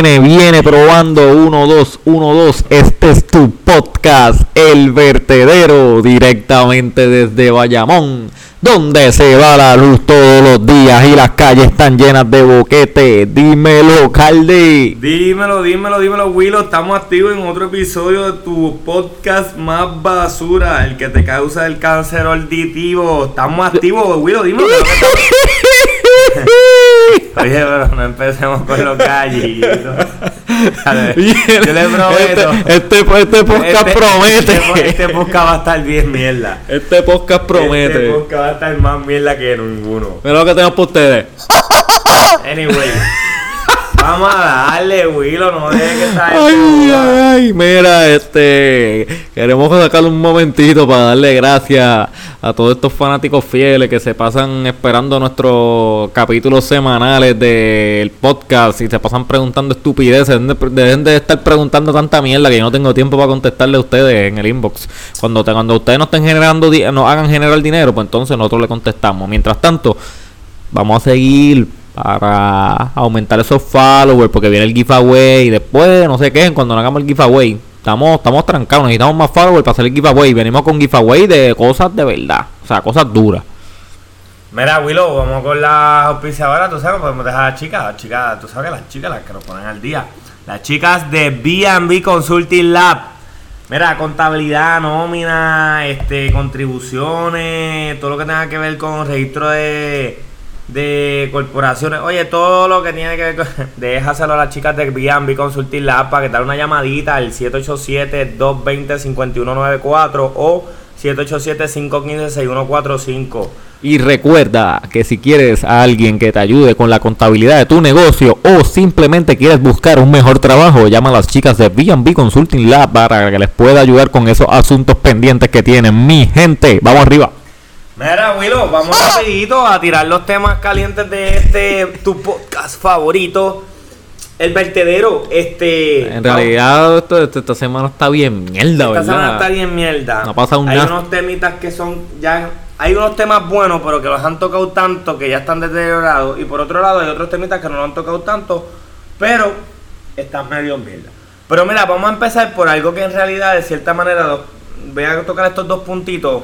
Viene, viene probando 1, 2, 1, 2. Este es tu podcast, El Vertedero, directamente desde Bayamón, donde se va la luz todos los días y las calles están llenas de boquete. Dímelo, Calde. Dímelo, dímelo, dímelo, Willow. Estamos activos en otro episodio de tu podcast más basura, el que te causa el cáncer auditivo. Estamos activos, Willow, dímelo. Oye, pero no empecemos con los gallitos. Yo le prometo. Este, este, este podcast Este- promete. Este, este podcast va a estar bien mierda. Este podcast promete. Este podcast va a estar más mierda que ninguno. Mira lo que tenemos para ustedes. Anyway. Vamos a darle, Willow, no dejes que gente Ay, ay, ay, mira, este, queremos sacarle un momentito para darle gracias a todos estos fanáticos fieles que se pasan esperando nuestros capítulos semanales del podcast y se pasan preguntando estupideces, deben de, estar preguntando tanta mierda que yo no tengo tiempo para contestarle a ustedes en el inbox. Cuando, te- cuando ustedes no estén generando, di- no hagan generar dinero, pues entonces nosotros le contestamos. Mientras tanto, vamos a seguir para aumentar esos followers porque viene el giveaway y después no sé qué cuando no hagamos el giveaway estamos estamos trancados necesitamos más followers para hacer el giveaway venimos con giveaway de cosas de verdad o sea cosas duras Mira, Willow, vamos con las auspiciadoras. Tú sabes, podemos dejar a las chicas. Las chicas, tú sabes que las chicas, las que nos ponen al día. Las chicas de BB Consulting Lab. Mira, contabilidad, nómina, este, contribuciones, todo lo que tenga que ver con registro de, de corporaciones. Oye, todo lo que tiene que ver. Déjaselo a las chicas de BB Consulting Lab para que den una llamadita al 787-220-5194 o 787-515-6145. y recuerda que si quieres a alguien que te ayude con la contabilidad de tu negocio o simplemente quieres buscar un mejor trabajo llama a las chicas de B&B Consulting Lab para que les pueda ayudar con esos asuntos pendientes que tienen mi gente vamos arriba Mira, Willow, vamos rapidito a tirar los temas calientes de este tu podcast favorito, El Vertedero. Este, En realidad, esto- esto- esta semana está bien mierda, esta ¿verdad? semana está bien mierda. No ha pasado Hay nada. unos temitas que son ya hay unos temas buenos, pero que los han tocado tanto que ya están deteriorados y por otro lado hay otros temitas que no lo han tocado tanto, pero están medio mierda. Pero mira, vamos a empezar por algo que en realidad de cierta manera dos- voy a tocar estos dos puntitos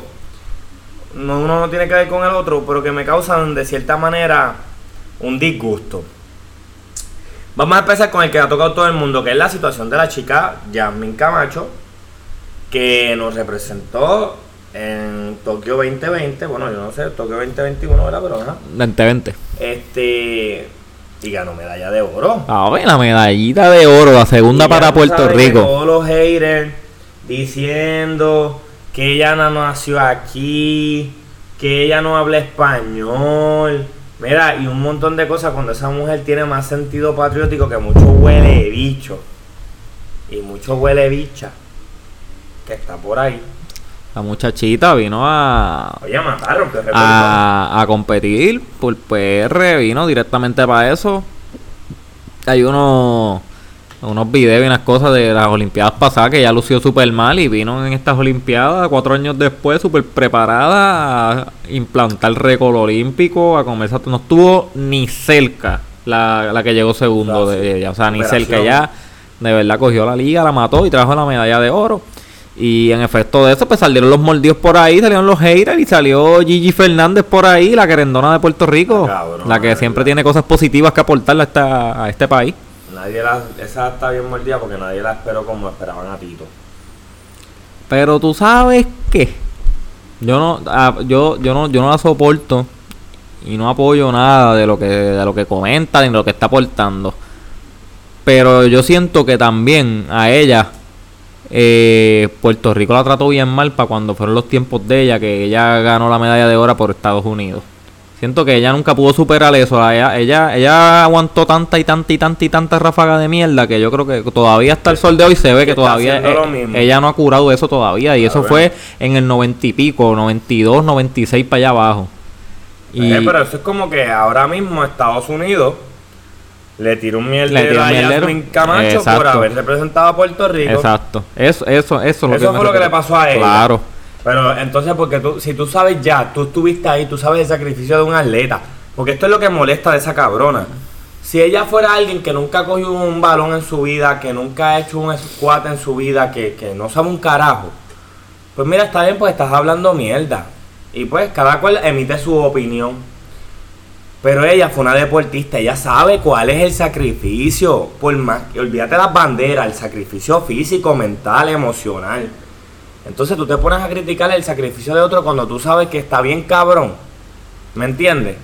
no, uno no tiene que ver con el otro, pero que me causan de cierta manera un disgusto. Vamos a empezar con el que ha tocado todo el mundo, que es la situación de la chica Yasmin Camacho, que nos representó en Tokio 2020, bueno, yo no sé, Tokio 2021, ¿verdad? Pero ajá. 2020. Este, y ganó medalla de oro. A ver, la medallita de oro, la segunda para Puerto Rico. Todos los haters diciendo que ella no nació aquí, que ella no habla español. Mira, y un montón de cosas cuando esa mujer tiene más sentido patriótico que mucho huele bicho. Y mucho huele bicha. Que está por ahí. La muchachita vino a, Oye, mataron, que a, a competir por PR, vino directamente para eso. Hay unos, unos videos y unas cosas de las Olimpiadas pasadas que ya lució súper mal y vino en estas Olimpiadas cuatro años después súper preparada a implantar el récord olímpico, a comenzar. No estuvo ni cerca la, la que llegó segundo Gracias. de ella, o sea, ni cerca ya. De verdad cogió la liga, la mató y trajo la medalla de oro. Y en efecto de eso, pues salieron los mordidos por ahí, salieron los haters y salió Gigi Fernández por ahí, la querendona de Puerto Rico. Ah, cabrón, la que siempre tiene cosas positivas que aportarle a, esta, a este país. Nadie la, esa está bien mordida porque nadie la esperó como esperaban a Tito. Pero tú sabes qué. Yo no, ah, yo, yo no, yo no la soporto y no apoyo nada de lo que, de lo que comenta ni de lo que está aportando. Pero yo siento que también a ella eh, Puerto Rico la trató bien mal para cuando fueron los tiempos de ella, que ella ganó la medalla de oro por Estados Unidos. Siento que ella nunca pudo superar eso. Ella, ella, ella aguantó tanta y tanta y tanta y tanta ráfaga de mierda que yo creo que todavía hasta el sol de hoy se ve que todavía lo eh, mismo. ella no ha curado eso todavía. Y eso fue en el noventa y pico, 92, 96 para allá abajo. Y Eh, pero eso es como que ahora mismo Estados Unidos le tiró un mierdero a. Yasmin Camacho por Exacto. haber representado a Puerto Rico. exacto. Eso, eso, eso, es Eso me fue lo que le pasó a ella. Claro. Pero entonces, porque tú, si tú sabes ya, tú estuviste ahí, tú sabes el sacrificio de un atleta. Porque esto es lo que molesta de esa cabrona. Si ella fuera alguien que nunca ha cogido un balón en su vida, que nunca ha hecho un squat en su vida, que, que no sabe un carajo, pues mira, está bien, pues estás hablando mierda. Y pues cada cual emite su opinión. Pero ella fue una deportista, ella sabe cuál es el sacrificio. Por más, olvídate las banderas, el sacrificio físico, mental, emocional. Entonces tú te pones a criticar el sacrificio de otro cuando tú sabes que está bien cabrón. ¿Me entiendes?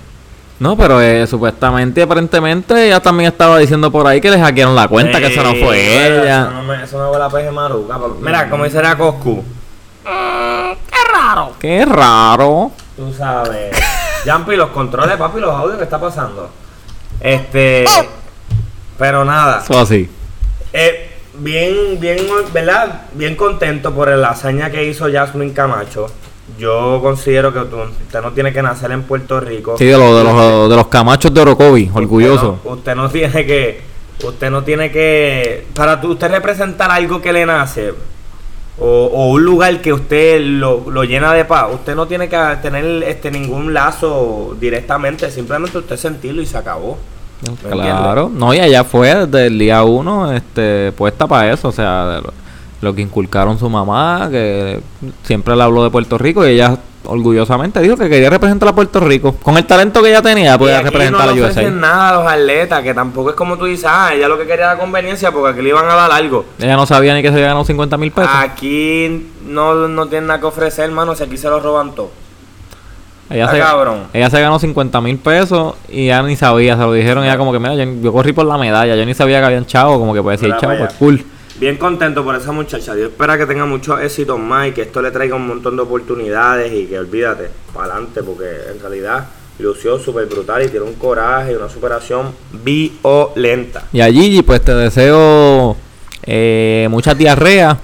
No, pero eh, supuestamente, aparentemente, ella también estaba diciendo por ahí que le hackearon la cuenta, que eso no fue Eh, ella. Eso no, me, eso no fue la peje maruca. pero- Mira, como dice la Coscu. qué raro. Qué raro. Tú sabes. Jampi, los controles, papi, los audios que está pasando. Este. Pero nada. Eso así. Eh, bien, bien, ¿verdad? Bien contento por la hazaña que hizo Jasmine Camacho. Yo considero que tú- usted no tiene que nacer en Puerto Rico. Sí, de, los de, los, de los camachos de Orocovi, orgulloso. Usted no, usted no tiene que. Usted no tiene que. Para tú- usted representar algo que le nace. O, o un lugar que usted lo, lo llena de paz. Usted no tiene que tener este ningún lazo directamente. Simplemente usted sentirlo y se acabó. ¿Me Claro, no, y allá fue desde el día uno este, puesta para eso, o sea, lo, que inculcaron su mamá, que siempre le habló de Puerto Rico y ella orgullosamente dijo que quería representar a Puerto Rico. Con el talento que ella tenía, podía aquí representar no a le USA. ofrecen nada a los atletas, que tampoco es como tú dices, ah, ella lo que quería era conveniencia porque aquí le iban a dar algo. Ella no sabía ni que se había ganado 50 mil pesos. Aquí no, no tienen nada que ofrecer, hermano, si aquí se lo roban todo. Ella, se, cabrón. ella se ganó 50 mil pesos y ella ni sabía, se lo dijeron, ella como que, mira, yo, yo corrí por la medalla, yo ni sabía que habían chavo, como que puede decir Mira chavo, pues cool. Bien contento por esa muchacha. Dios espera que tenga muchos éxitos más y que esto le traiga un montón de oportunidades y que olvídate, para adelante, porque en realidad lució súper brutal y tiene un coraje y una superación violenta. Y a Gigi, pues te deseo eh, mucha diarrea,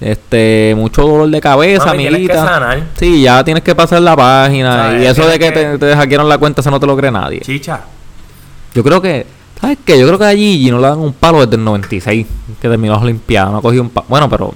este, mucho dolor de cabeza, Mami, que amiguita. sanar. Sí, ya tienes que pasar la página. ¿Sabes? Y eso de que Tienes te, te hackearon la cuenta, eso no te lo cree nadie. Chicha. Yo creo que, ¿sabes qué? Yo creo que a Gigi no le dan un palo desde el 96, que terminó las Olimpiadas. No ha cogido un palo. Bueno, pero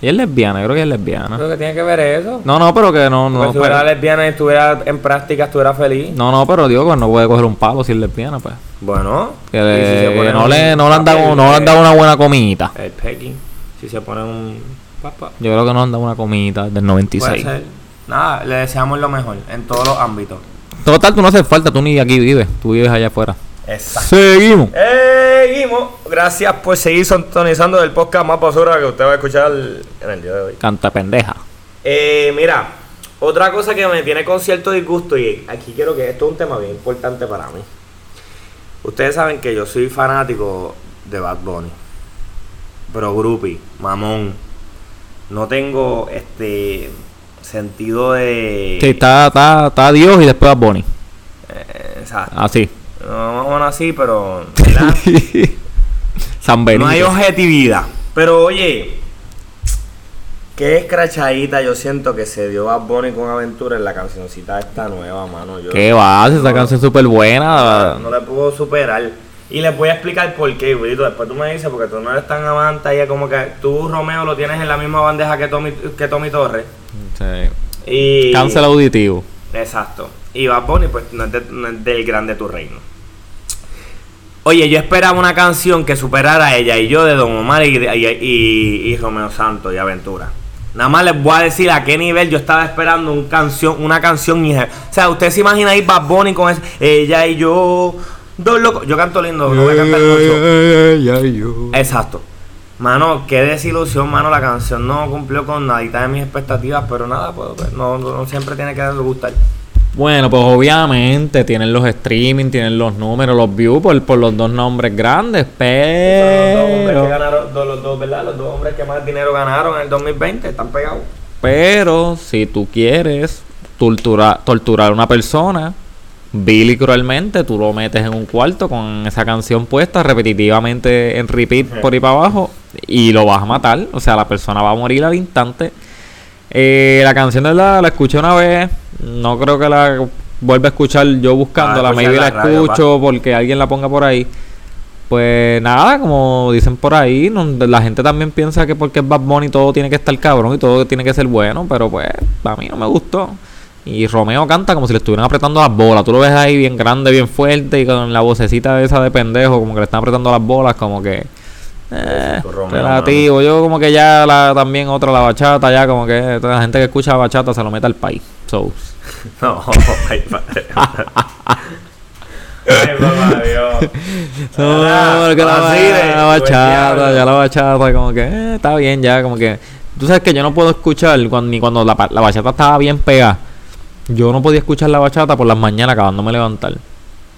ella es lesbiana, yo creo que es lesbiana. ¿Qué tiene que ver eso? No, no, pero que no, no. si estuviera pero- lesbiana y estuviera en práctica, estuviera feliz. no, no, pero digo que no puede coger un palo si es lesbiana, pues. Bueno. Que le- si no, le, no le han dado, no le han dado una buena comidita. El pegging. Si se pone un... Papá. Yo creo que no han dado una comidita desde el Puede 96. ser. Nada, le deseamos lo mejor en todos los ámbitos. Total, tú no haces falta, tú ni aquí vives, tú vives allá afuera. Exacto. Seguimos. Seguimos. Gracias por seguir sintonizando el podcast más basura que usted va a escuchar en el día de hoy. Canta pendeja. Eh, mira, otra cosa que me tiene con cierto disgusto y aquí quiero que esto es un tema bien importante para mí. Ustedes saben que yo soy fanático de Bad Bunny. Pero groupie, mamón. No tengo este sentido de... Sí, está, está, está Dios y después a Bonnie. Eh, exacto. Así. No, más o menos así, pero... San Benito. No hay objetividad. Pero oye, qué escrachadita yo siento que se dio Bad Bunny con Aventura en la cancioncita esta nueva, mano. Yo ¿Qué va? Esa No. canción es súper buena. no, no le puedo superar. Y les voy a explicar por qué, Wilito. Después tú me dices, porque tú no eres tan amante y es como que tú, Romeo, lo tienes en la misma bandeja que Tommy, que Tommy Torres. Sí. Y... Cáncer auditivo. Exacto. Y Bad Bunny, pues no es, de- no es del grande tu reino. Oye, yo esperaba una canción que superara a ella y yo de Don Omar y, y, y- y Romeo Santos y Aventura. Nada más les voy a decir a qué nivel yo estaba esperando un canción, una canción. O sea, usted se imagina ahí Bad Bunny con eso. Ella y yo, dos locos. Yo canto lindo, no voy a cantar mucho. Exacto. Mano, qué desilusión, mano. La canción no cumplió con nadita de mis expectativas, pero nada, pues, pues, no, no siempre tiene que gustar. Bueno, pues obviamente tienen los streaming, tienen los números, los views por, por los dos nombres grandes, Fueron los dos hombres que pero, ganaron, dos- los dos, ¿verdad? Los dos hombres que más dinero ganaron en el 2020 están pegados. pero si tú quieres torturar, torturar a una persona, vil y cruelmente, tú lo metes en un cuarto con esa canción puesta repetitivamente en repeat por ahí para abajo y lo vas a matar, o sea, la persona va a morir al instante. Eh, la canción de la, la escuché una vez, no creo que la vuelva a escuchar yo buscándola, Ah, maybe la la radio, escucho porque alguien la ponga por ahí. Pues nada, como dicen por ahí, no- la gente también piensa que porque es Bad Bunny todo tiene que estar cabrón y todo tiene que ser bueno, pero pues a mí no me gustó. Y Romeo canta como si le estuvieran apretando las bolas. Tú lo ves ahí bien grande, bien fuerte y con la vocecita esa de pendejo, como que le están apretando las bolas, como que. Eh, Romeo, relativo. Yo como que ya la, también otra, la bachata, ya como que toda la gente que escucha bachata se lo mete al país. So, No, ay, padre. Ay, papá Dios. No, Ah, porque la, así de- la bachata, pues, ya la bachata, como que eh, está bien, ya, como que. Tú sabes que yo no puedo escuchar cuando, ni cuando la, la bachata estaba bien pegada. Yo no podía escuchar la bachata por las mañanas acabándome de levantar.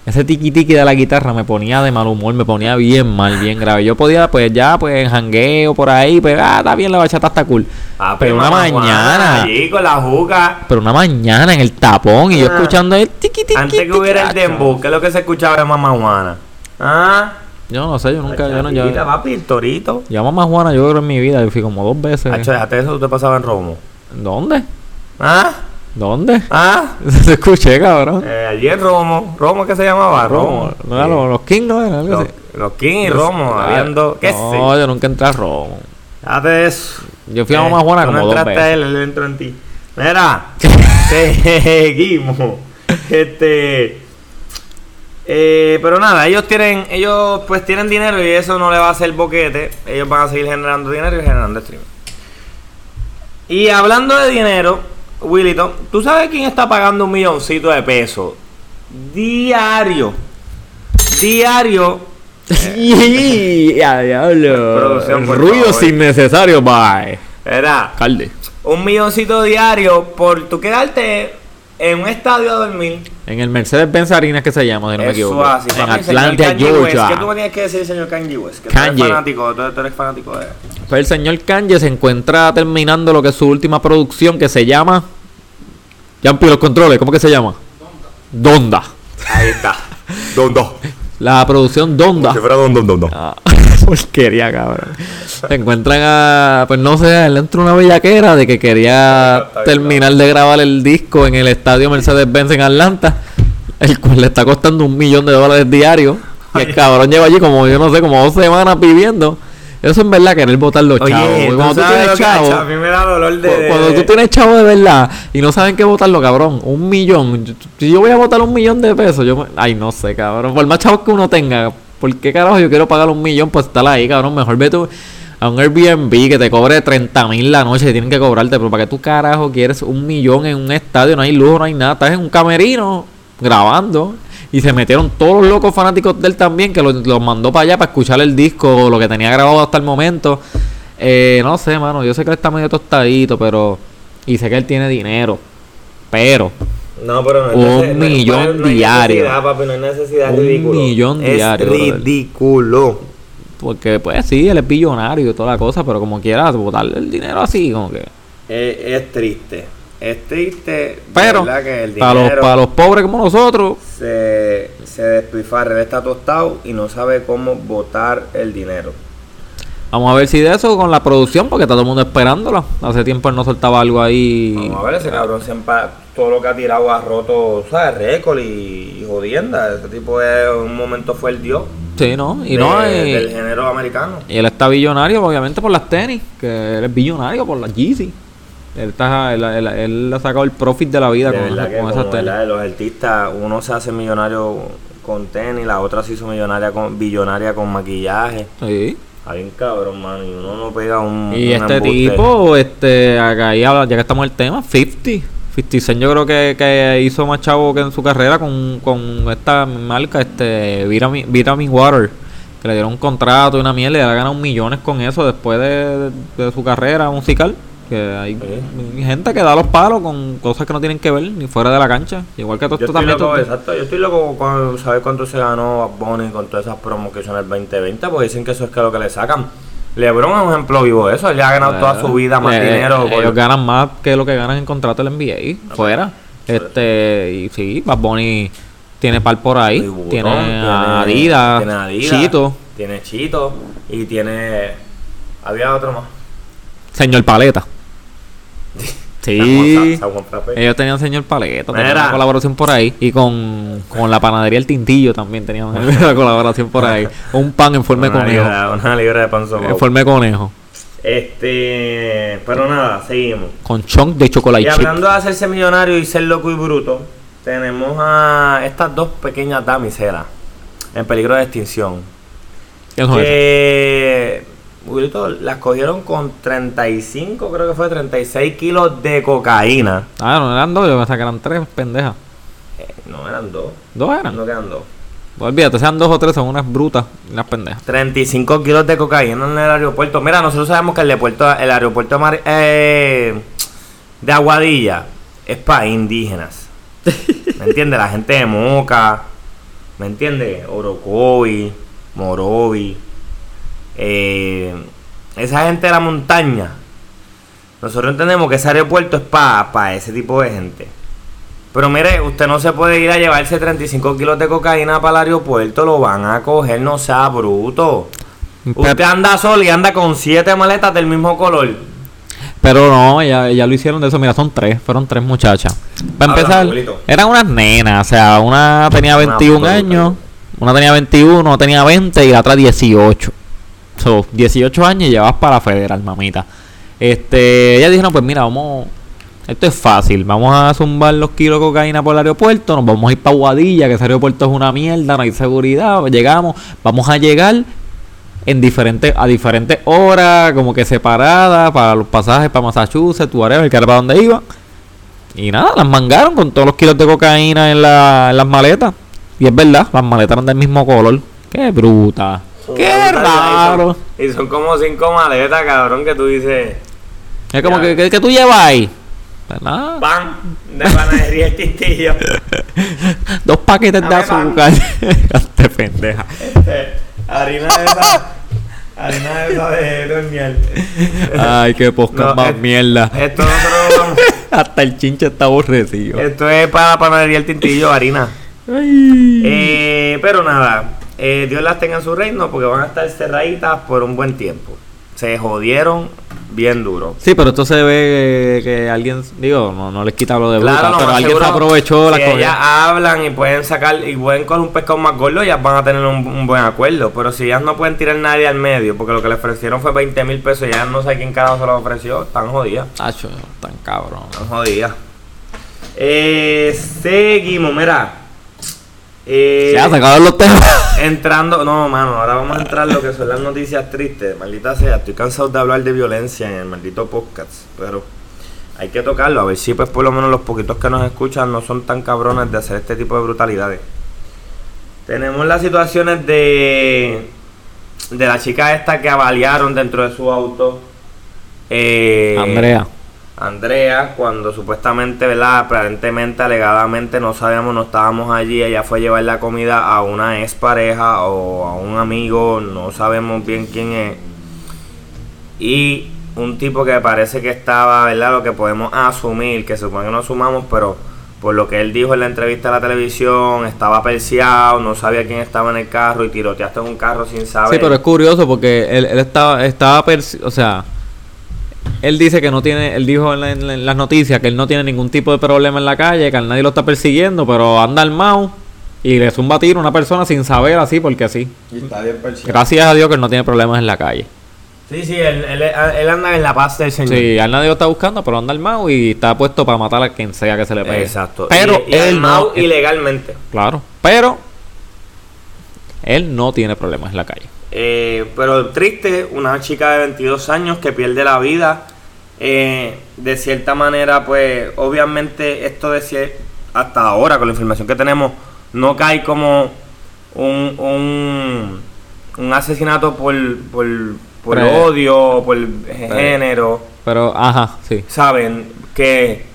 Ese tiki tiki de la guitarra me ponía de mal humor, me ponía bien mal, bien grave. Yo podía, pues ya, pues en jangueo por ahí, pues ah, está bien, la bachata está cool. Ah, pero una mañana, Allí con la juca. pero una mañana en el tapón y yo Ah. escuchando el tiki tiki. Antes que hubiera el dembow, ¿qué es lo que se escuchaba de mamá Juana? ¿Ah? Yo no sé, yo nunca, yo no, yo, Bachatita, papi, el torito. yo a mamá Juana, yo creo en mi vida, yo fui como dos veces. Hacho, déjate eso, tú te pasaba en Romo. ¿Dónde? ¿Ah? ¿Dónde? ¿Ah? Se escuché, cabrón. Eh, allí en Romo. ¿Romo qué se llamaba? Romo. No era los, los King, no era Los, los King y Romo, habiendo. ¿Qué No, sé? yo nunca entré a Romo. De eso. Yo fui a Eh, Mamá Juana tú como no dos a veces. él, él entró en ti. Mira, seguimos. Este. eh, pero nada, ellos tienen, ellos pues tienen dinero y eso no le va a hacer boquete. Ellos van a seguir generando dinero y generando stream. Y hablando de dinero, Willito, ¿tú sabes quién está pagando un milloncito de pesos? Diario. Diario. ya, diablo. Producción, por Ruidos innecesarios, bye. Era Alcalde. un milloncito diario por tu quedarte en un estadio a dormir. En el Mercedes-Benz Arena que se llama, si no me Eso equivoco. así, en papi, Atlanta. Georgia. ¿Qué tú me tienes que decir, señor Kanye West? Que tú Kanye. eres fanático, tú, tú eres fanático de Pues el señor Kanye se encuentra terminando lo que es su última producción que se llama. Ya los controles, ¿cómo que se llama? Donda. Ahí está. Dondo. La producción Donda. fuera Dondo, Dondo. Ah, porquería, cabrón. Se encuentran a. Pues no sé, él entró una bellaquera de que quería terminar de grabar el disco en el estadio Mercedes-Benz en Atlanta, el cual le está costando un millón de dólares diarios. Y el cabrón lleva allí como, yo no sé, como dos semanas viviendo. Eso en verdad querer votar los Oye, chavos. porque ¿tú cuando tú tienes chavos. A mí me da dolor de... cu- Cuando tú tienes chavos de verdad y no saben qué votarlo, cabrón, un millón. yo- Si yo voy a votar un millón de pesos, yo me- Ay, no sé, cabrón. Por más chavos que uno tenga, ¿por qué carajo yo quiero pagar un millón por estar ahí, cabrón? Mejor ve tú a un Airbnb que te cobre 30 mil la noche y tienen que cobrarte. Pero ¿para qué tú carajo quieres un millón en un estadio? No hay lujo, no hay nada. Estás en un camerino grabando. Y se metieron todos los locos fanáticos de él también, que los, mandó para allá para escuchar el disco, lo que tenía grabado hasta el momento. Eh, no sé, mano, yo sé que él está medio tostadito, pero... Y sé que él tiene dinero. Pero... No, pero no Un nece- no- millón no diario. necesidad, papi, no hay necesidad, es Un ridículo. millón es diario, brother. ridículo. Porque, pues sí, él es billonario y toda la cosa, pero como quiera, botarle el dinero así, como que... Es, es triste. Es triste. Pero, verdad que el para los, para los pobres como nosotros, se, se despilfarra. Él está tostado y no sabe cómo botar el dinero. Vamos a ver si de eso con la producción, porque está todo el mundo esperándola. Hace tiempo él no soltaba algo ahí. Vamos a ver, ese cabrón siempre, todo lo que ha tirado ha roto, ¿sabes? Récord y, y jodienda. Ese tipo es, en un momento fue el dios Sí, ¿no? Y de- no, y, del género americano. y él está billonario, obviamente, por las tenis, que él es billonario por las Yeezy. Él, está, él, él- él ha sacado el profit de la vida De con, con esas tenis. ¿verdad? los artistas, uno se hace millonario con tenis, la otra se hizo millonaria con, billonaria con maquillaje. Sí. Hay un cabrón, mano, y uno no pega un. Y un este embuste. tipo, este, acá ya que estamos en el tema, 50. 50 Cent yo creo que, que hizo más chavo que en su carrera con, con esta marca, este, Vitamin, Vitamin Water. Que le dieron un contrato y una mierda y le ha ganado millones con eso después de, de su carrera musical. Que hay gente que da los palos con cosas que no tienen que ver ni fuera de la cancha. Igual que todo esto también. loco, exacto, yo estoy loco con saber cuánto se ganó Bunny con todas esas promos que en el 2020, porque dicen que eso es que lo que le sacan. LeBron es un ejemplo vivo de eso, él ya ha ganado toda su vida más Eh, dinero. por- Ellos ganan más que lo que ganan en contrato del NBA. fuera. Este, y sí, Bad Bunny tiene par por ahí. Tiene, Adidas, tiene Adidas, Chito, tiene Chito y tiene. Había otro más. Señor Paleta. San Sí. Juan- San Juan Frappé. Ellos tenían señor Paleta, tenían una colaboración por ahí. Y con, con la panadería El Tintillo también tenían una colaboración por ahí. Un pan en forma de conejo. libra, una libra de pan. En forma de conejo. Este, pero nada, seguimos. Con chunk de chocolate Y chip. hablando de hacerse millonario y ser loco y bruto, tenemos a estas dos pequeñas damiselas en peligro de extinción. ¿Qué son esas? Que Burrito, las cogieron con 35, creo que fue 36 kilos de cocaína. Ah, no eran dos, yo pensaba que eran tres pendejas. Eh, no eran dos, Dos eran. no quedan dos. No olvídate, sean dos o tres, son unas brutas unas pendejas. 35 kilos de cocaína en el aeropuerto. Mira, nosotros sabemos que el aeropuerto, el aeropuerto mar- eh, de Aguadilla es para indígenas. ¿Me entiendes? La gente de Moca, ¿me entiendes? Orocovi, Morovi. Eh, esa gente de la montaña. Nosotros entendemos que ese aeropuerto es para ese tipo de gente. Pero mire, usted no se puede ir a llevarse 35 kilos de cocaína para el aeropuerto, lo van a coger, no sea bruto. Usted anda solo y anda con siete maletas del mismo color. Pero no, ya, ya lo hicieron de eso. Mira, son tres, fueron tres muchachas. Para Habla, empezar, abuelito. eran unas nenas. O sea, una tenía Una 21 puta años, una tenía 21, una tenía 20 y la otra 18. So, 18 años y llevas para federal, mamita. Este, ella dijeron, pues mira, vamos. Esto es fácil, vamos a zumbar los kilos de cocaína por el aeropuerto, nos vamos a ir para Guadilla, que ese aeropuerto es una mierda, no hay seguridad, llegamos, vamos a llegar en diferentes, a diferentes horas, como que separadas, para los pasajes para Massachusetts, whatever, que era para donde iban. Y nada, las mangaron con todos los kilos de cocaína en, la- en las maletas. Y es verdad, las maletas eran del mismo color. Qué bruta. Qué raro. Y son como cinco maletas, cabrón, que tú dices. Es como Ya. que, que, que tú llevas ahí. Nada, Pan de panadería el tistillo. dos paquetes de Dame azúcar. Este pendeja. Este, harina de esa. Harina de esa de de hornear. Ay, qué posca No, más es- mierda. Esto nosotros Hasta el chinche está aborrecido. Esto es para panadería el tintillo, harina. Ay. Eh, pero nada, eh, Dios las tenga en su reino porque van a estar cerraditas por un buen tiempo. Se jodieron bien duro. Sí, pero esto se ve que alguien, digo, no, no les quita lo de bruta, Claro, lo pero alguien seguro, se aprovechó la si cogió. ellas hablan y pueden sacar y pueden coger un pescado más gordo, ellas van a tener un, un buen acuerdo. Pero si ellas no pueden tirar nadie al medio, porque lo que le ofrecieron fue 20 mil pesos y ellas no sé quién carajo se lo ofreció, están jodidas. Tacho, tan cabrón. Están jodidas. Eh, seguimos, mira. Eh, Ya, se acabaron los temas. Entrando, no, mano, ahora vamos a entrar lo que son las noticias tristes. Maldita sea, estoy cansado de hablar de violencia en el maldito podcast, pero hay que tocarlo, a ver si pues por lo menos los poquitos que nos escuchan no son tan cabrones de hacer este tipo de brutalidades. Tenemos las situaciones de de la chica esta que avaliaron dentro de su auto. Eh, Andrea. Andrea, cuando supuestamente, ¿verdad? Aparentemente, alegadamente, no sabíamos, no estábamos allí. Ella fue a llevar la comida a una expareja o a un amigo, no sabemos bien quién es. Y un tipo que parece que estaba, ¿verdad? Lo que podemos asumir, que supone que no asumamos, pero por lo que él dijo en la entrevista a la televisión, estaba perseado, no sabía quién estaba en el carro y tiroteaste en un carro sin saber. Sí, pero es curioso porque él, él estaba, estaba o sea, él dice que no tiene, él dijo en, la- en la- en las noticias que él no tiene ningún tipo de problema en la calle, que nadie lo está persiguiendo, pero anda armado y le zumba tiro a una persona sin saber así, porque sí. Y está bien perseado. Gracias a Dios que él no tiene problemas en la calle. Sí, sí, él, él- él anda en la paz del Señor. Sí, a nadie lo está buscando, pero anda armado y está puesto para matar a quien sea que se le pegue. Exacto. Pero y, y él armado no. ilegalmente. Claro, pero él no tiene problemas en la calle. Eh, pero triste, una chica de 22 años que pierde la vida. eh, de cierta manera, pues obviamente esto de hasta ahora, con la información que tenemos, no cae como un, un, un asesinato por, por, por Pre- odio, por género. Pero, ajá, sí. saben que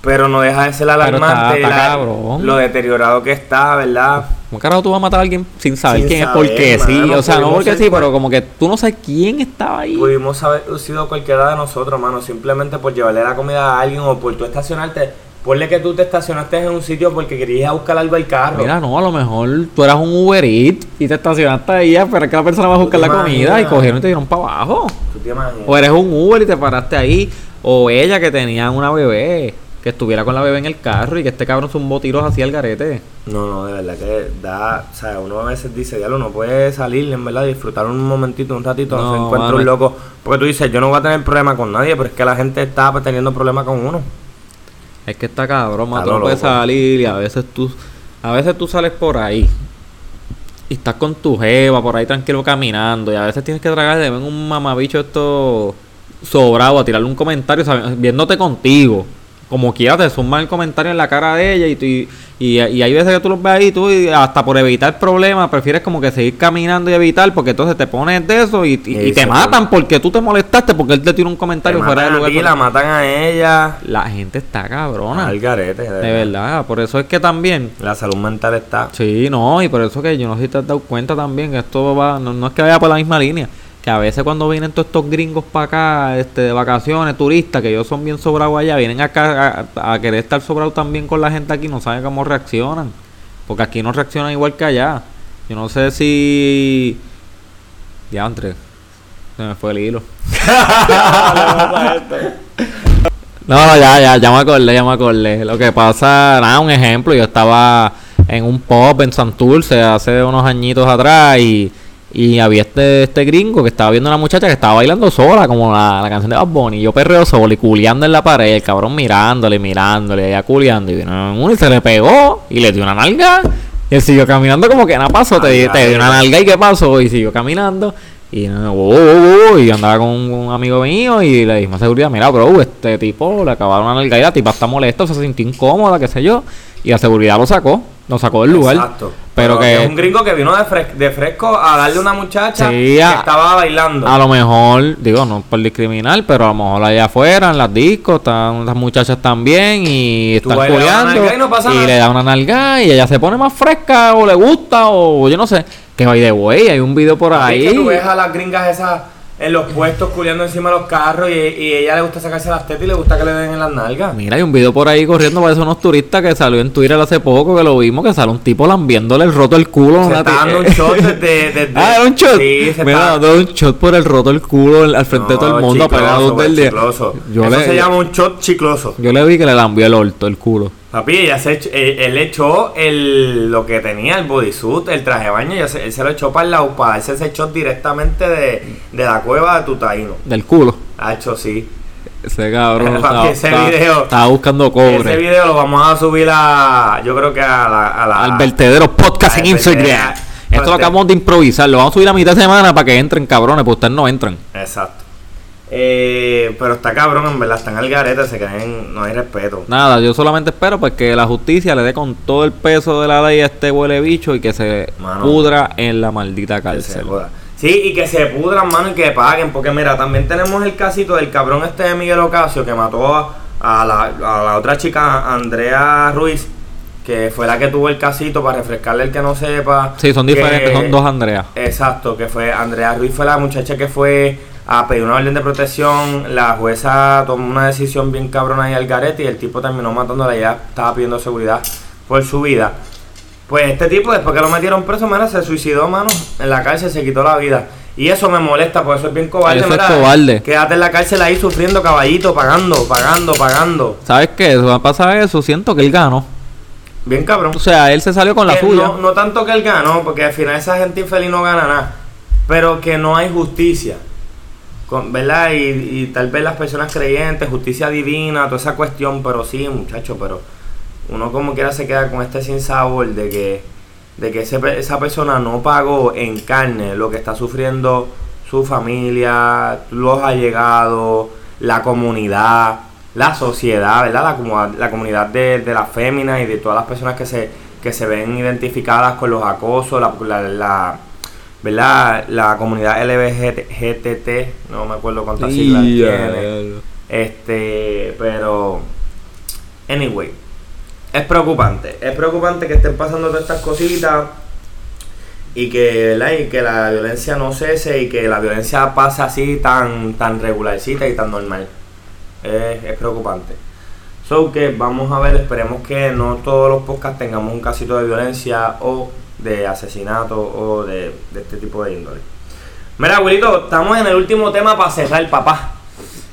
pero no deja de ser alarmante está la- cabrón. lo deteriorado que está, ¿verdad? ¿Cómo carajo tú vas a matar a alguien sin saber Sin quién saber, es? Porque sí, o sea, no porque ser sí, pero como que tú no sabes quién estaba ahí. Pudimos haber sido cualquiera de nosotros, mano, simplemente por llevarle la comida a alguien o por tú estacionarte. Ponle que tú te estacionaste en un sitio porque querías buscar algo al carro. Mira, no, a lo mejor tú eras un Uber Eats y te estacionaste ahí a esperar que la persona va a buscar ¿Tú la comida y cogieron y te dieron para abajo. ¿Tú te imaginas? O eres un Uber y te paraste ahí. O ella que tenía una bebé. Que estuviera con la bebé en el carro y que este cabrón zumbó tiros hacia el garete. No, no, de verdad que da, o sea, uno a veces dice, ya no puede salir, en verdad, disfrutar un momentito, un ratito, no, se encuentra un loco. Porque tú dices, yo no voy a tener problema con nadie, pero es que la gente está teniendo problemas con uno. Es que está cabrón, tú no puedes salir y a veces tú, a veces tú sales por ahí y estás con tu jeva por ahí tranquilo caminando y a veces tienes que tragar de ven un mamabicho esto sobrado a tirarle un comentario viéndote contigo como quiera te suman el comentario en la cara de ella y, y, y, hay veces que tú los ves ahí tú y hasta por evitar problemas prefieres como que seguir caminando y evitar porque entonces te pones de eso y, te matan porque tú te molestaste porque él te tiró un comentario fuera de lugar. Y la matan a ella. La gente está cabrona. Al garete, de, de verdad. Por eso es que también. La salud mental está. Sí, no, y por eso que yo no sé si te has dado cuenta también que esto va, no, no es que vaya por la misma línea que a veces cuando vienen todos estos gringos para acá, este, de vacaciones, turistas, que ellos son bien sobrados allá, vienen acá a, querer estar sobrados también con la gente aquí, no saben cómo reaccionan. Porque aquí no reaccionan igual que allá. Yo no sé si... Ya, entre. Se me fue el hilo. no, ya, ya, ya me acordé, ya me acordé. Lo que pasa, nada, un ejemplo, yo estaba en un pop en Santurce hace unos añitos atrás y y había este, este gringo que estaba viendo a una muchacha que estaba bailando sola, como la, canción de Bad Bunny. Y yo perreo solo y culeando en la pared, el cabrón mirándole, mirándole, ya culeando. Y vino uno y se le pegó y le dio una nalga. Y él siguió caminando como que nada pasó, te, dio una nalga y qué pasó. Y siguió caminando. Y, y andaba con un amigo mío y le dijimos a seguridad, mira, bro, este tipo le acabaron una nalga y la tipa está molesta, se sintió incómoda, qué sé yo. Y la seguridad lo sacó, lo sacó del lugar. Exacto. Pero, que. Es un gringo que vino de, de, fresco a darle a una muchacha que estaba bailando. A lo mejor, digo, no por discriminar, pero a lo mejor allá afuera, en las discos, están las muchachas también y están culeando. Y, le da una nalga y ella se pone más fresca o le gusta o yo no sé. Que vaya de güey, hay un video por ahí. que tú ves a las gringas esas en los puestos culiando encima de los carros y, y ella le gusta sacarse las tetas y le gusta que le den en las nalgas. Mira, hay un video por ahí corriendo para unos turistas que salió en Twitter hace poco que lo vimos, que sale un tipo lambiéndole el roto el culo. Se está dando un shot desde, Ah, era un shot. Sí, se Mira, dando un shot por el roto el culo al frente de todo el mundo apagado del día. Eso se llama un shot chicloso. Yo le vi que le lambió el orto, el culo. Papi, ella se eh, él, echó el, lo que tenía, el bodysuit, el traje de baño, y él se lo echó para el lado, para ese se echó directamente de, de la cueva de Tutaino. Del culo. Ha hecho sí. Ese cabrón. Papi, ese video. Estaba buscando cobre. Ese video lo vamos a subir a. Yo creo que a la. A la al vertedero podcast en Instagram. Esto lo acabamos de improvisar. Lo vamos a subir a mitad de semana para que entren, cabrones, pues ustedes no entran. Exacto. Eh, pero está cabrón, en verdad, están al garete, se creen, no hay respeto. Nada, yo solamente espero pues que la justicia le dé con todo el peso de la ley a este huele bicho y que se pudra en la maldita cárcel. Sí, y que se pudran, mano, y que paguen, porque mira, también tenemos el casito del cabrón este de Miguel Ocasio que mató a, la, a la otra chica, Andrea Ruiz, que fue la que tuvo el casito para refrescarle el que no sepa. Sí, son diferentes, son dos Andreas. Exacto, que fue Andrea Ruiz fue la muchacha que fue a pedir una orden de protección. La jueza tomó una decisión bien cabrona ahí al garete y el tipo terminó matándola. Ya estaba pidiendo seguridad por su vida. Pues este tipo, después que lo metieron preso, mira, se suicidó, mano. En la cárcel se quitó la vida. Y eso me molesta, porque eso es bien cobarde, eso Es cobarde. Quédate en la cárcel ahí sufriendo caballito, pagando, pagando, pagando. ¿Sabes qué? Va a pasar eso, siento que él ganó. Bien cabrón. O sea, él se salió con la suya. No, no tanto que él ganó, porque al final esa gente infeliz no gana nada. Pero que no hay justicia. ¿Verdad? Y, tal vez las personas creyentes, justicia divina, toda esa cuestión, pero sí, muchacho, pero uno como quiera se queda con este sin sabor de que, de que esa persona no pagó en carne lo que está sufriendo su familia, los allegados, la comunidad, la sociedad, ¿verdad? La, la comunidad de, de las féminas y de todas las personas que se, que se ven identificadas con los acosos, la, la ¿verdad? La comunidad LBGTT, no me acuerdo cuántas siglas tiene. Este, pero anyway, es preocupante, es preocupante que estén pasando todas estas cositas y que, ¿verdad? y que la violencia no cese y que la violencia pase así tan tan regularcita y tan normal. Es, es preocupante. So que vamos a ver, esperemos que no todos los podcasts tengamos un casito de violencia o de asesinato o de, este tipo de índole. Mira, abuelito, estamos en el último tema para cerrar, papá.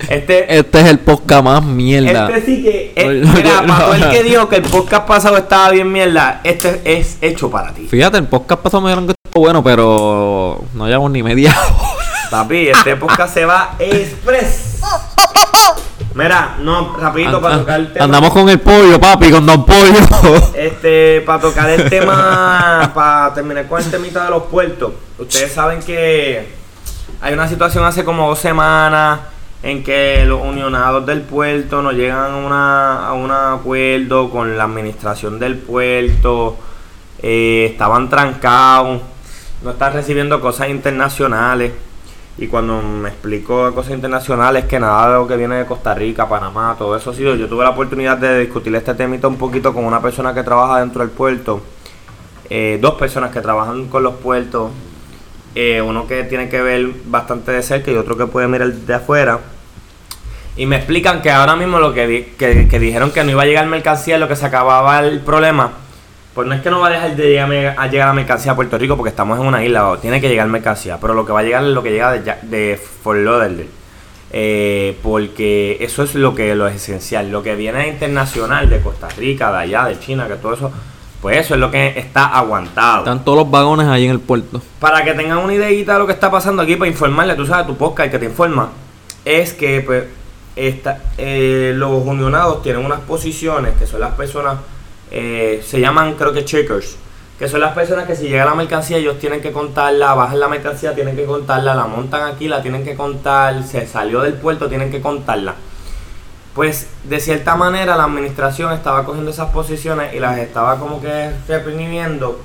Este, este es el podcast más mierda. Este sí que. No, mira, no, para todo el que dijo que el podcast pasado estaba bien mierda, este es hecho para ti. Fíjate, el podcast pasado me dijeron que estuvo bueno, pero no llevamos ni media hora. Papi, este podcast se va express. Mira, no, rapidito para tocar el tema. Andamos con el pollo, papi, con Don Pollo. Este, para tocar el tema, para terminar con el temita de los puertos. Ustedes saben que hay una situación hace como dos semanas en que los unionados del puerto no llegan a, una, a un acuerdo con la administración del puerto. eh, estaban trancados, no están recibiendo cosas internacionales. Y cuando me explicó cosas internacionales, que nada de lo que viene de Costa Rica, Panamá, todo eso sido. Yo tuve la oportunidad de discutir este temita un poquito con una persona que trabaja dentro del puerto. eh, dos personas que trabajan con los puertos. eh, uno que tiene que ver bastante de cerca y otro que puede mirar de afuera. Y me explican que ahora mismo lo que, di- que, que dijeron que no iba a llegar mercancía, lo que se acababa el problema. Pues no es que no va a dejar de llegar, a llegar la mercancía a Puerto Rico porque estamos en una isla, o tiene que llegar mercancía, pero lo que va a llegar es lo que llega de, de Fort Lauderdale. Eh, porque eso es lo que lo es esencial. Lo que viene internacional de Costa Rica, de allá, de China, que todo eso, pues eso es lo que está aguantado. Están todos los vagones ahí en el puerto. Para que tengan una ideita de lo que está pasando aquí, para informarle, tú sabes, tu podcast el que te informa, es que pues, esta, eh, los unionados tienen unas posiciones que son las personas, eh, se llaman creo que checkers, que son las personas que si llega la mercancía ellos tienen que contarla, bajan la mercancía, tienen que contarla, la montan aquí, la tienen que contar, se salió del puerto, tienen que contarla. Pues de cierta manera la administración estaba cogiendo esas posiciones y las estaba como que reprimiendo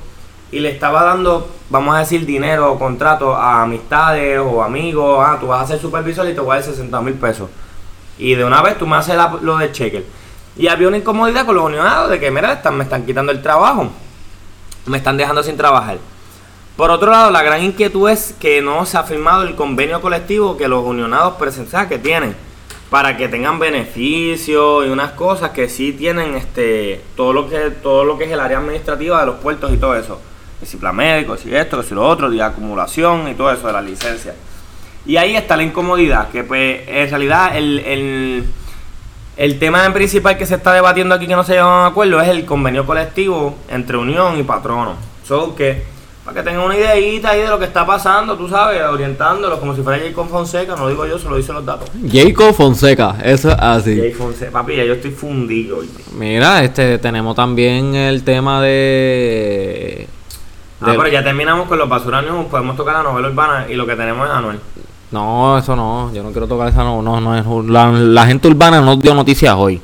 y le estaba dando, vamos a decir, dinero o contrato a amistades o amigos. Ah, tú vas a ser supervisor y te voy a dar 60 mil pesos. Y de una vez tú me haces lo de checker. Y había una incomodidad con los unionados de que, mira, me están quitando el trabajo. Me están dejando sin trabajar. Por otro lado, la gran inquietud es que no se ha firmado el convenio colectivo que los unionados presenciales que tienen para que tengan beneficios y unas cosas que sí tienen este todo lo que todo lo que es el área administrativa de los puertos y todo eso. Si plan médico, si esto, si lo otro, de acumulación y todo eso de la licencia. Y ahí está la incomodidad, que pues en realidad el, el tema en principal que se está debatiendo aquí que no se lleva a un acuerdo es el convenio colectivo entre Unión y Patrono. So que, para que tengan una ideita ahí de lo que está pasando, tú sabes, orientándolos como si fuera Jacob Fonseca, no lo digo yo, se lo dicen los datos. Jacob Fonseca, eso es así. Jay Fonseca, papi, ya yo estoy fundido. Mira, este tenemos también el tema de. Ah, pero ya terminamos con los basuranos, podemos tocar la novela urbana y lo que tenemos es Anuel. No, eso no, yo no quiero tocar esa, no, no, no es la, la gente urbana no dio noticias hoy.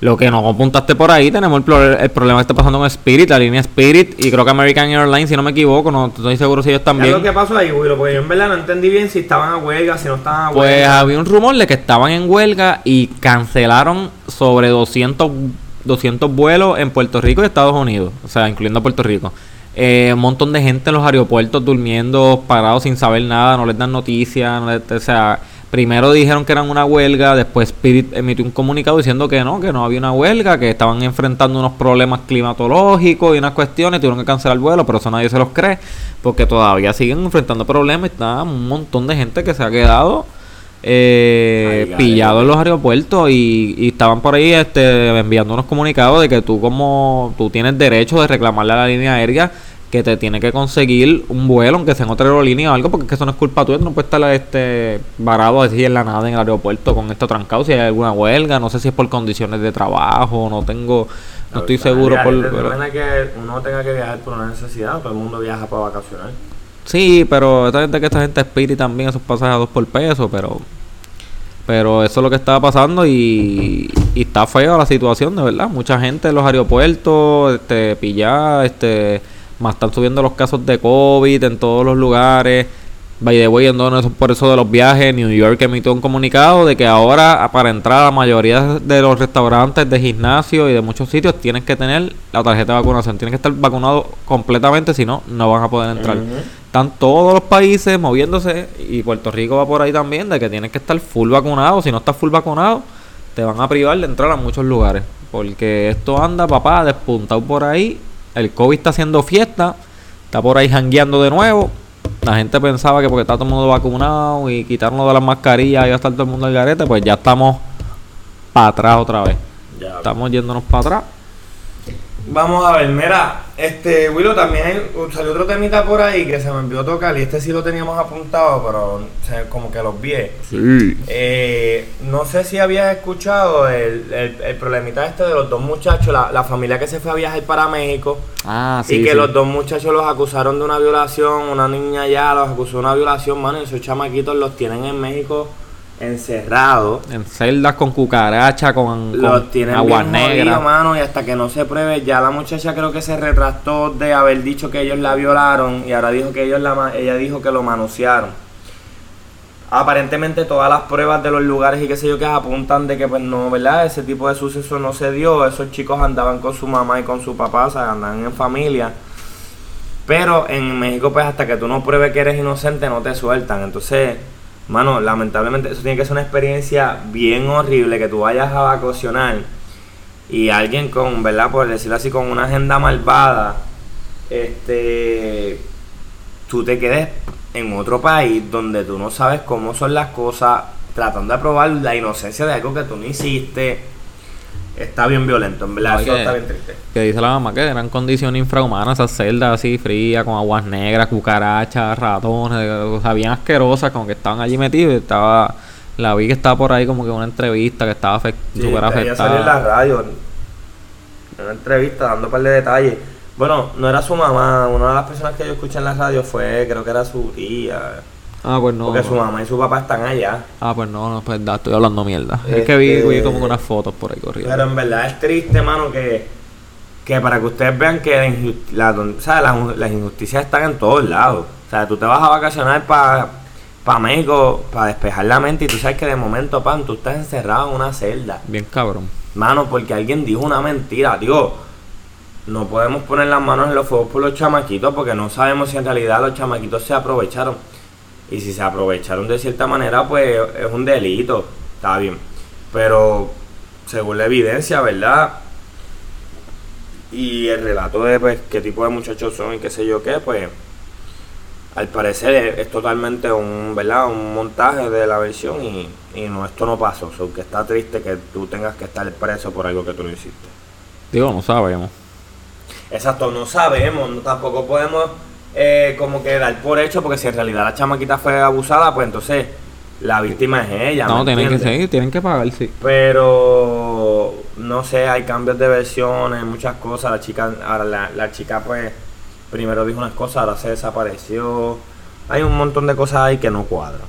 Lo que nos apuntaste por ahí, tenemos el, el problema que está pasando con Spirit, la línea Spirit, y creo que American Airlines, si no me equivoco, no estoy seguro si ellos ¿Qué es también. lo que pasó ahí, Willow? Porque yo en verdad no entendí bien si estaban a huelga, si no estaban a Pues huelga. había un rumor de que estaban en huelga y cancelaron sobre 200, 200 vuelos en Puerto Rico y Estados Unidos, o sea, incluyendo Puerto Rico. Eh, un montón de gente en los aeropuertos durmiendo, parados sin saber nada, no les dan noticias, no o sea, primero dijeron que eran una huelga, después Spirit emitió un comunicado diciendo que no, que no había una huelga, que estaban enfrentando unos problemas climatológicos y unas cuestiones, tuvieron que cancelar el vuelo, pero eso nadie se los cree, porque todavía siguen enfrentando problemas, está un montón de gente que se ha quedado eh, pillado en los aeropuertos y, y estaban por ahí este, enviando unos comunicados de que tú como tú tienes derecho de reclamarle a la línea aérea que te tiene que conseguir un vuelo, aunque sea en otra aerolínea o algo, porque es que eso no es culpa tuya, no puedes estar este, varado así en la nada en el aeropuerto con esto trancado, si hay alguna huelga, no sé si es por condiciones de trabajo, no tengo, no estoy seguro por... Pero- que uno tenga que viajar por una necesidad, todo el mundo viaja para vacacionar. Sí, pero esta gente que esta gente Spirit también esos pasajes a dos por peso, pero pero eso es lo que estaba pasando y, está fea la situación, de verdad. Mucha gente en los aeropuertos, este, pillada, este, más están subiendo los casos de COVID en todos los lugares. By the way, por eso de los viajes, New York emitió un comunicado de que ahora para entrar a la mayoría de los restaurantes, de gimnasio y de muchos sitios tienes que tener la tarjeta de vacunación. Tienes que estar vacunado completamente, si no, no van a poder entrar. Están todos los países moviéndose y Puerto Rico va por ahí también de que tienes que estar full vacunado. Si no estás full vacunado, te van a privar de entrar a muchos lugares. Porque esto anda, papá, despuntado por ahí. El COVID está haciendo fiesta. Está por ahí jangueando de nuevo. La gente pensaba que porque está todo el mundo vacunado y quitarnos de las mascarillas y a estar todo el mundo al garete, pues ya estamos para atrás otra vez. Ya. Estamos yéndonos para atrás. Vamos a ver, mira, este, Willow, también hay, salió otro temita por ahí que se me envió tocar y este sí lo teníamos apuntado, pero se- como que los vi. Sí. Eh, no sé si habías escuchado el, el, el problemita este de los dos muchachos, la, la familia que se fue a viajar para México Ah, sí. y que sí. los dos muchachos los acusaron de una violación, una niña ya los acusó de una violación, mano, y esos chamaquitos los tienen en México encerrados. En celdas con cucaracha, con, Los con tienen agua bien negra. mano, y hasta que no se pruebe, ya la muchacha creo que se retractó de haber dicho que ellos la violaron y ahora dijo que ellos la, ella dijo que lo manosearon. Aparentemente todas las pruebas de los lugares y qué sé yo que apuntan de que pues no, ¿verdad? Ese tipo de suceso no se dio, esos chicos andaban con su mamá y con su papá, o sea, andaban en familia. Pero en México pues hasta que tú no pruebes que eres inocente no te sueltan, entonces... Mano, lamentablemente eso tiene que ser una experiencia bien horrible que tú vayas a vacacionar y alguien con, ¿verdad? Por decirlo así, con una agenda malvada, este, tú te quedes en otro país donde tú no sabes cómo son las cosas, tratando de probar la inocencia de algo que tú no hiciste. Está bien violento, en verdad, No, eso que- está bien triste. Que dice la mamá que eran condiciones infrahumanas, esas celdas así frías, con aguas negras, cucarachas, ratones, o sea, bien asquerosas, como que estaban allí metidos. y Estaba, la vi que estaba por ahí como que una entrevista que estaba afect- Sí, súper ella salió en la afectada. radio, en una entrevista, dando un par de detalles. Bueno, no era su mamá, una de las personas que yo escuché en la radio fue, creo que era su tía. Ah, pues no. porque su mamá y su papá están allá. Ah, pues no, no, pues da, estoy hablando mierda. Es que vi, Este- vi como unas fotos por ahí corriendo. Pero en verdad es triste, mano, que, que para que ustedes vean que la inju- la- o sea, las, las injusticias están en todos lados. O sea, tú te vas a vacacionar para pa México para despejar la mente y tú sabes que de momento, pan, tú estás encerrado en una celda. Bien cabrón. Mano, porque alguien dijo una mentira, digo. No podemos poner las manos en los fuegos por los chamaquitos porque no sabemos si en realidad los chamaquitos se aprovecharon. Y si se aprovecharon de cierta manera, pues es un delito. Está bien. Pero según la evidencia, ¿verdad? Y el relato de pues, qué tipo de muchachos son y qué sé yo qué, pues al parecer es, es totalmente un, ¿verdad? un montaje de la versión y, y no, esto no pasó. So, que está triste que tú tengas que estar preso por algo que tú no hiciste. Digo, no sabemos. Exacto, no sabemos, no, tampoco podemos eh, como que dar por hecho, porque si en realidad la chamaquita fue abusada, pues entonces la víctima es ella. no, ¿me tienen que seguir, tienen que pagar, sí. Pero no sé, hay cambios de versiones, muchas cosas. La chica, ahora la, la chica pues primero dijo unas cosas, ahora se desapareció. Hay un montón de cosas ahí que no cuadran.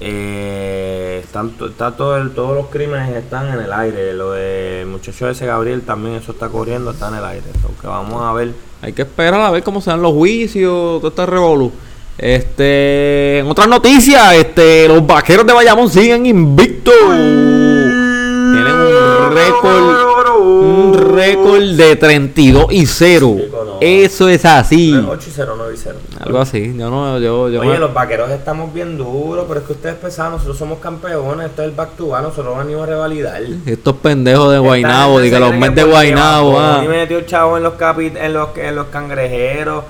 Eh, están, está todo el- todos los crímenes están en el aire. Lo del muchacho ese Gabriel también, eso está corriendo, está en el aire. Aunque vamos a ver. Hay que esperar a ver cómo se dan los juicios, todo este revolú. Este, en otras noticias, este, los vaqueros de Bayamón siguen invictos. Tienen un récord, récord de 32 y 0. Chico, no. Eso es así. 8 y 0, 9 y 0. Algo así. Yo no, yo, yo Oye, me- los vaqueros estamos bien duros, pero es que ustedes pensaban, nosotros somos campeones, esto es el back to back, nosotros venimos a revalidar. estos pendejos de Guainabo, diga los que de Guainabo, ah. Bunny metió chavo en los capi, en los en los cangrejeros.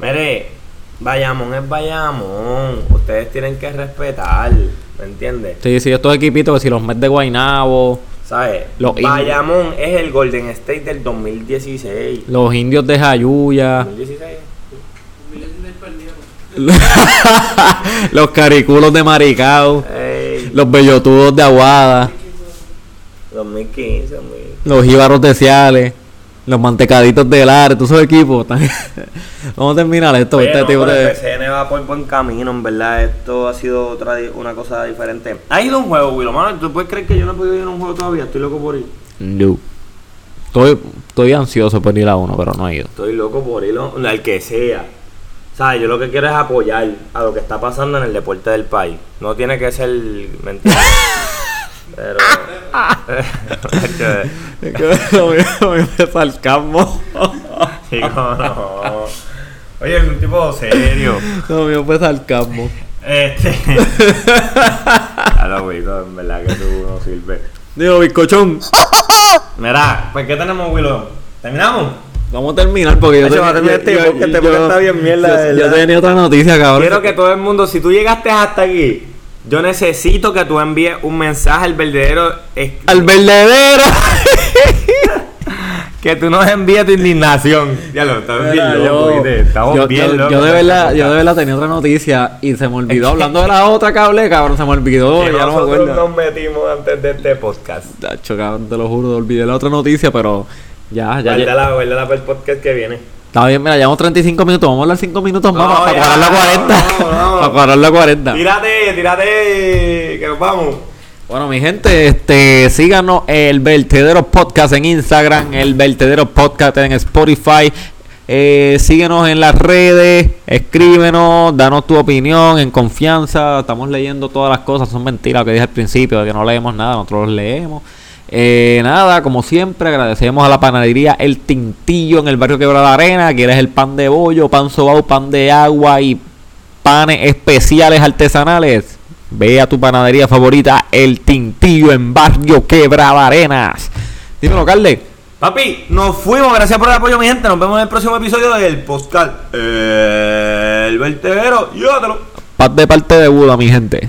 Mire, Bayamón es Bayamón. Ustedes tienen que respetar, ¿me entiendes? Sí, sí, estos equipitos que si los Mets de Guainabo, ¿Sabes? Los Bayamón es el Golden State del 2016. los indios de Jayuya, 2016. los cariculos de Maricao, Ey, los bellotudos de Aguada. 2015, 2000. Los jíbaros de Ciales, los mantecaditos de Lares, todos esos equipos. están- Vamos a terminar esto. Oye, este no, tipo de... el PCN va por buen camino, en verdad. Esto ha sido otra una cosa diferente. ¿Ha ido un juego, Willow? Mano, ¿tú puedes creer que yo no he podido ir a un juego todavía? Estoy loco por ir. No. Estoy, estoy ansioso por ir a uno, pero no he ido. Estoy loco por ir al que sea. ¿Sabes? Yo lo que quiero es apoyar a lo que está pasando en el deporte del país. No tiene que ser. ¿Me entiendes? Pero. a mí me sarcasmo. Chico, no. Oye, es un tipo serio. No, mío fue sarcasmo. Este. A lo Willow, en verdad que tú no sirves. Digo, bizcochón. Mira, pues ¿qué tenemos, Willow? ¿Terminamos? Vamos a terminar porque yo, tenía- terminar este yo- podcast, yo- este está bien mierda, yo- yo tenía otra noticia, cabrón. Quiero que todo el mundo, si tú llegaste hasta aquí, yo necesito que tú envíes un mensaje al verdadero. Al verdadero. que tú nos envíes tu indignación. Ya lo, estamos bien locos, yo. Estamos yo- bien yo- locos. yo de verdad, yo de verdad tenía otra noticia y se me olvidó. Hablando de la otra hablé, cabrón, se me olvidó. Que ya no me nosotros nos metimos antes de este podcast. Tacho, cabrón, te lo juro, olvidé la otra noticia, pero ya, ya. ya. Guárdala, guárdala para el podcast que viene. Está bien, mira, llevamos 35 minutos. Vamos a hablar 5 minutos más No, para, ya, cuadrar la 40. vamos, vamos. para cuadrar la 40. Tírate, tírate, que nos vamos. Bueno, mi gente, este, síganos el Vertedero Podcast en Instagram, el Vertedero Podcast en Spotify. Eh, síguenos en las redes, escríbenos, danos tu opinión en confianza. Estamos leyendo todas las cosas, son mentiras lo que dije al principio, de que no leemos nada, nosotros los leemos. Eh, nada, como siempre, agradecemos a la panadería El Tintillo en el barrio Quebrada Arena. Quieres el pan de bollo, pan sobao, pan de agua y panes especiales artesanales. Ve a tu panadería favorita, El Tintillo en barrio Quebrada Arenas. Dímelo, Carle. Papi, nos fuimos. Gracias por el apoyo, mi gente. Nos vemos en el próximo episodio del podcast. El vertedero. Llévatelo. Paz de parte de Buda, mi gente.